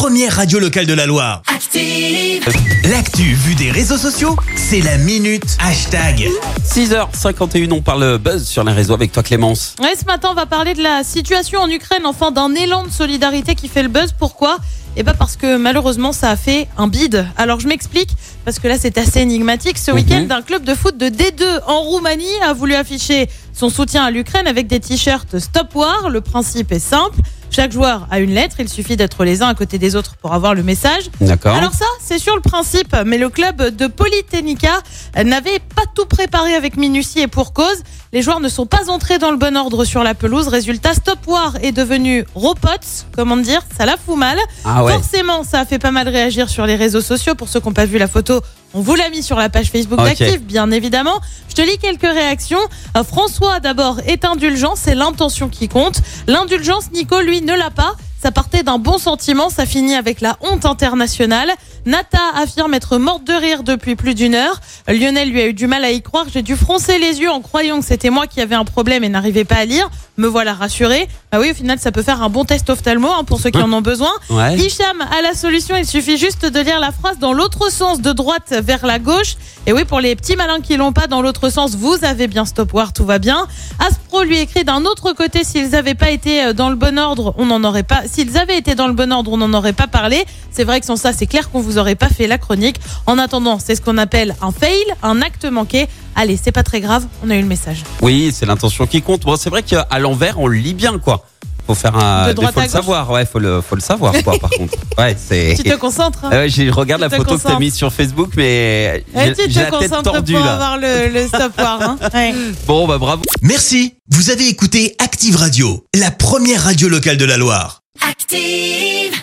première radio locale de la Loire. Active. L'actu vue des réseaux sociaux, c'est la minute hashtag. 6h51, on parle buzz sur les réseaux avec toi Clémence. Ouais, ce matin, on va parler de la situation en Ukraine, enfin d'un élan de solidarité qui fait le buzz. Pourquoi? Eh ben parce que malheureusement, ça a fait un bide. Alors je m'explique, parce que là, c'est assez énigmatique. Ce week-end, un club de foot de D2 en Roumanie a voulu afficher son soutien à l'Ukraine avec des t-shirts Stop War. Le principe est simple. Chaque joueur a une lettre, il suffit d'être les uns à côté des autres pour avoir le message. D'accord. Alors ça, c'est sur le principe, mais le club de Polytechnica n'avait pas tout préparé avec minutie et pour cause. Les joueurs ne sont pas entrés dans le bon ordre sur la pelouse. Résultat, Stop War est devenu Ropots, comment dire, ça la fout mal. Ah ouais. Forcément, ça a fait pas mal réagir sur les réseaux sociaux. Pour ceux qui n'ont pas vu la photo, on vous l'a mis sur la page Facebook Ok. d'Active, bien évidemment. Je te lis quelques réactions. Euh, François, d'abord, est indulgent, c'est l'intention qui compte. L'indulgence, Nico, lui, ne l'a pas. Ça partait d'un bon sentiment, ça finit avec la honte internationale. Nata affirme être morte de rire depuis plus d'une heure. Lionel lui a eu du mal à y croire. J'ai dû froncer les yeux en croyant que c'était moi qui avais un problème et n'arrivais pas à lire. Me voilà rassuré. Bah oui, au final, ça peut faire un bon test ophtalmo hein, pour ceux qui en ont besoin. Ouais. Hicham a la solution, il suffit juste de lire la phrase dans l'autre sens, de droite vers la gauche. Et oui, pour les petits malins qui l'ont pas dans l'autre sens, vous avez bien stop war, tout va bien. Aspro lui écrit d'un autre côté, s'ils avaient pas été euh, dans le bon ordre, on n'en aurait pas. S'ils avaient été dans le bon ordre, on n'en aurait pas parlé. C'est vrai que sans ça, c'est clair qu'on vous aurait pas fait la chronique. En attendant, c'est ce qu'on appelle un fail, un acte manqué. Allez, c'est pas très grave, on a eu le message. Oui, c'est l'intention qui compte. Bon, c'est vrai qu'à l'envers, on le lit bien, quoi. Faut faire un. De droite faut à le gauche. savoir, ouais, faut le, faut le savoir, quoi, par contre. Ouais, c'est. Tu te concentres hein ouais, j'ai- je regarde Tu la te photo que t'as concentres. mise sur Facebook, mais Et j'ai tu j'ai te la tête concentres tordue pour là. avoir le, le. Hein Ouais. Bon, bah bravo. Merci, vous avez écouté Active Radio, la première radio locale de la Loire. Steve.